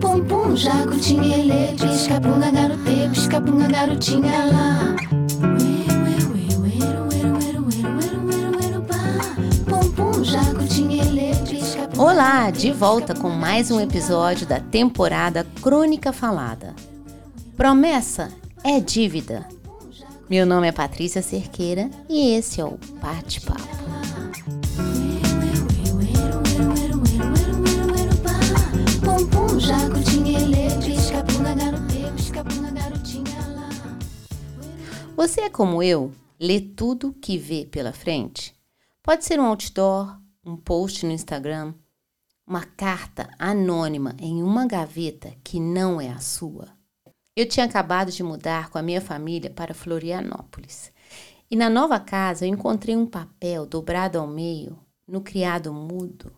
Pum pum, jacutinha eleito, pisca-punga garoteiro, pisca-punga garotinha lá. Pum pum, jacutinha eleito, pisca-punga Olá, de volta com mais um episódio da temporada Crônica Falada. Promessa é dívida. Meu nome é Patrícia Cerqueira e esse é o Bate-Papo. Você é como eu? Lê tudo que vê pela frente? Pode ser um outdoor, um post no Instagram, uma carta anônima em uma gaveta que não é a sua. Eu tinha acabado de mudar com a minha família para Florianópolis. E na nova casa eu encontrei um papel dobrado ao meio no criado mudo.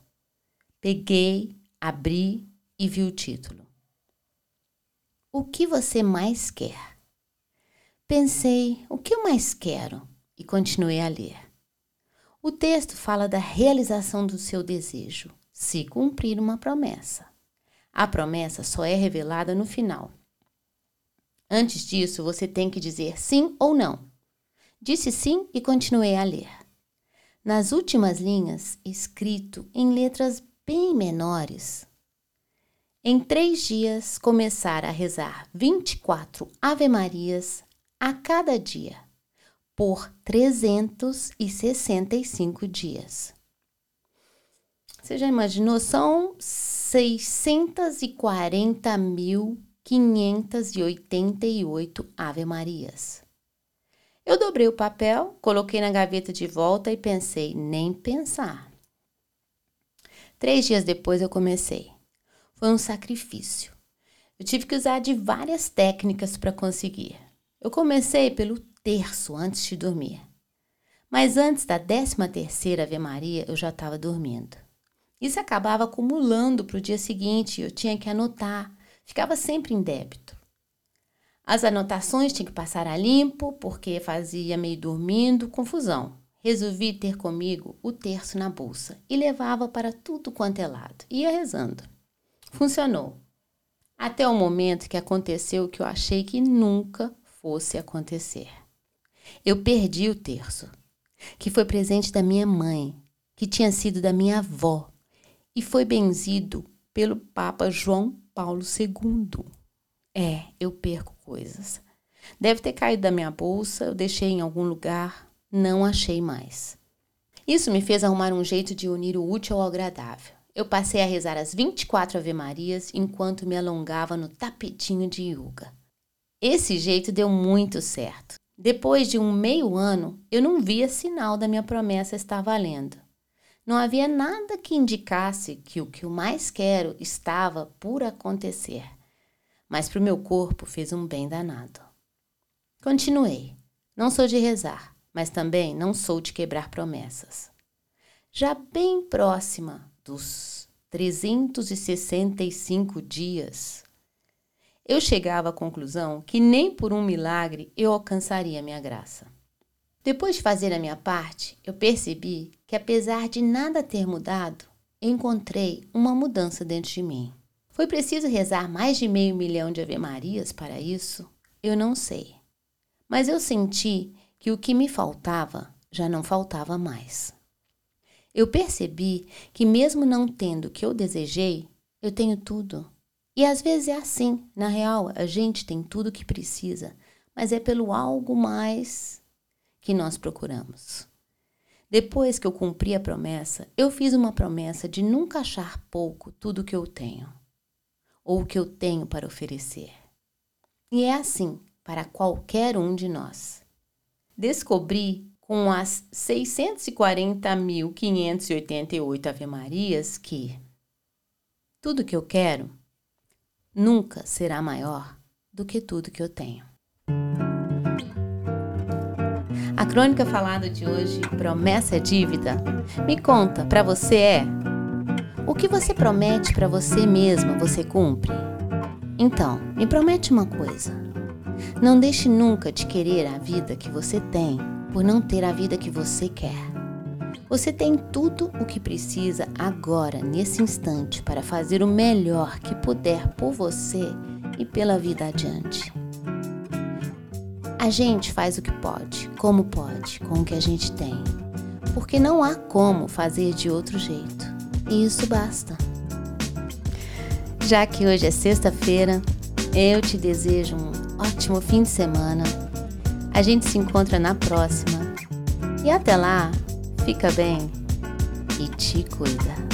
Peguei, abri e vi o título. O que você mais quer? Pensei, o que eu mais quero? E continuei a ler. O texto fala da realização do seu desejo, se cumprir uma promessa. A promessa só é revelada no final. Antes disso, você tem que dizer sim ou não. Disse sim e continuei a ler. Nas últimas linhas, escrito em letras bem menores, em três dias começar a rezar 24 Ave-Marias a cada dia, por 365 dias. Você já imaginou? São 640.588 Ave-Marias. Eu dobrei o papel, coloquei na gaveta de volta e pensei, nem pensar. Três dias depois eu comecei. Foi um sacrifício. Eu tive que usar de várias técnicas para conseguir. Eu comecei pelo terço antes de dormir. Mas antes da décima terceira Ave Maria, eu já estava dormindo. Isso acabava acumulando para o dia seguinte, eu tinha que anotar. Ficava sempre em débito. As anotações tinham que passar a limpo, porque fazia meio dormindo, confusão. Resolvi ter comigo o terço na bolsa e levava para tudo quanto é lado. Ia rezando. Funcionou. Até o momento que aconteceu o que eu achei que nunca fosse acontecer. Eu perdi o terço, que foi presente da minha mãe, que tinha sido da minha avó e foi benzido pelo Papa João Paulo II. É, eu perco coisas. Deve ter caído da minha bolsa, eu deixei em algum lugar, não achei mais. Isso me fez arrumar um jeito de unir o útil ao agradável. Eu passei a rezar as 24 Ave-Marias enquanto me alongava no tapetinho de yoga. Esse jeito deu muito certo. Depois de um meio ano, eu não via sinal da minha promessa estar valendo. Não havia nada que indicasse que o que eu mais quero estava por acontecer. Mas para o meu corpo fez um bem danado. Continuei. Não sou de rezar, mas também não sou de quebrar promessas. Já bem próxima dos 365 dias, eu chegava à conclusão que nem por um milagre eu alcançaria minha graça. Depois de fazer a minha parte, eu percebi que, apesar de nada ter mudado, encontrei uma mudança dentro de mim. Foi preciso rezar mais de meio milhão de Ave-Marias para isso? Eu não sei. Mas eu senti que o que me faltava já não faltava mais. Eu percebi que, mesmo não tendo o que eu desejei, eu tenho tudo. E às vezes é assim. Na real, a gente tem tudo o que precisa, mas é pelo algo mais que nós procuramos. Depois que eu cumpri a promessa, eu fiz uma promessa de nunca achar pouco tudo o que eu tenho, ou o que eu tenho para oferecer. E é assim para qualquer um de nós. Descobri com as 640.588 Ave-Marias que tudo que eu quero nunca será maior do que tudo que eu tenho. A crônica falada de hoje, promessa é dívida. Me conta, para você é? O que você promete para você mesma, você cumpre? Então, me promete uma coisa. Não deixe nunca de querer a vida que você tem por não ter a vida que você quer. Você tem tudo o que precisa agora, nesse instante, para fazer o melhor que puder por você e pela vida adiante. A gente faz o que pode, como pode, com o que a gente tem, porque não há como fazer de outro jeito, e isso basta. Já que hoje é sexta-feira, eu te desejo um ótimo fim de semana. A gente se encontra na próxima. E até lá, fica bem e te cuida.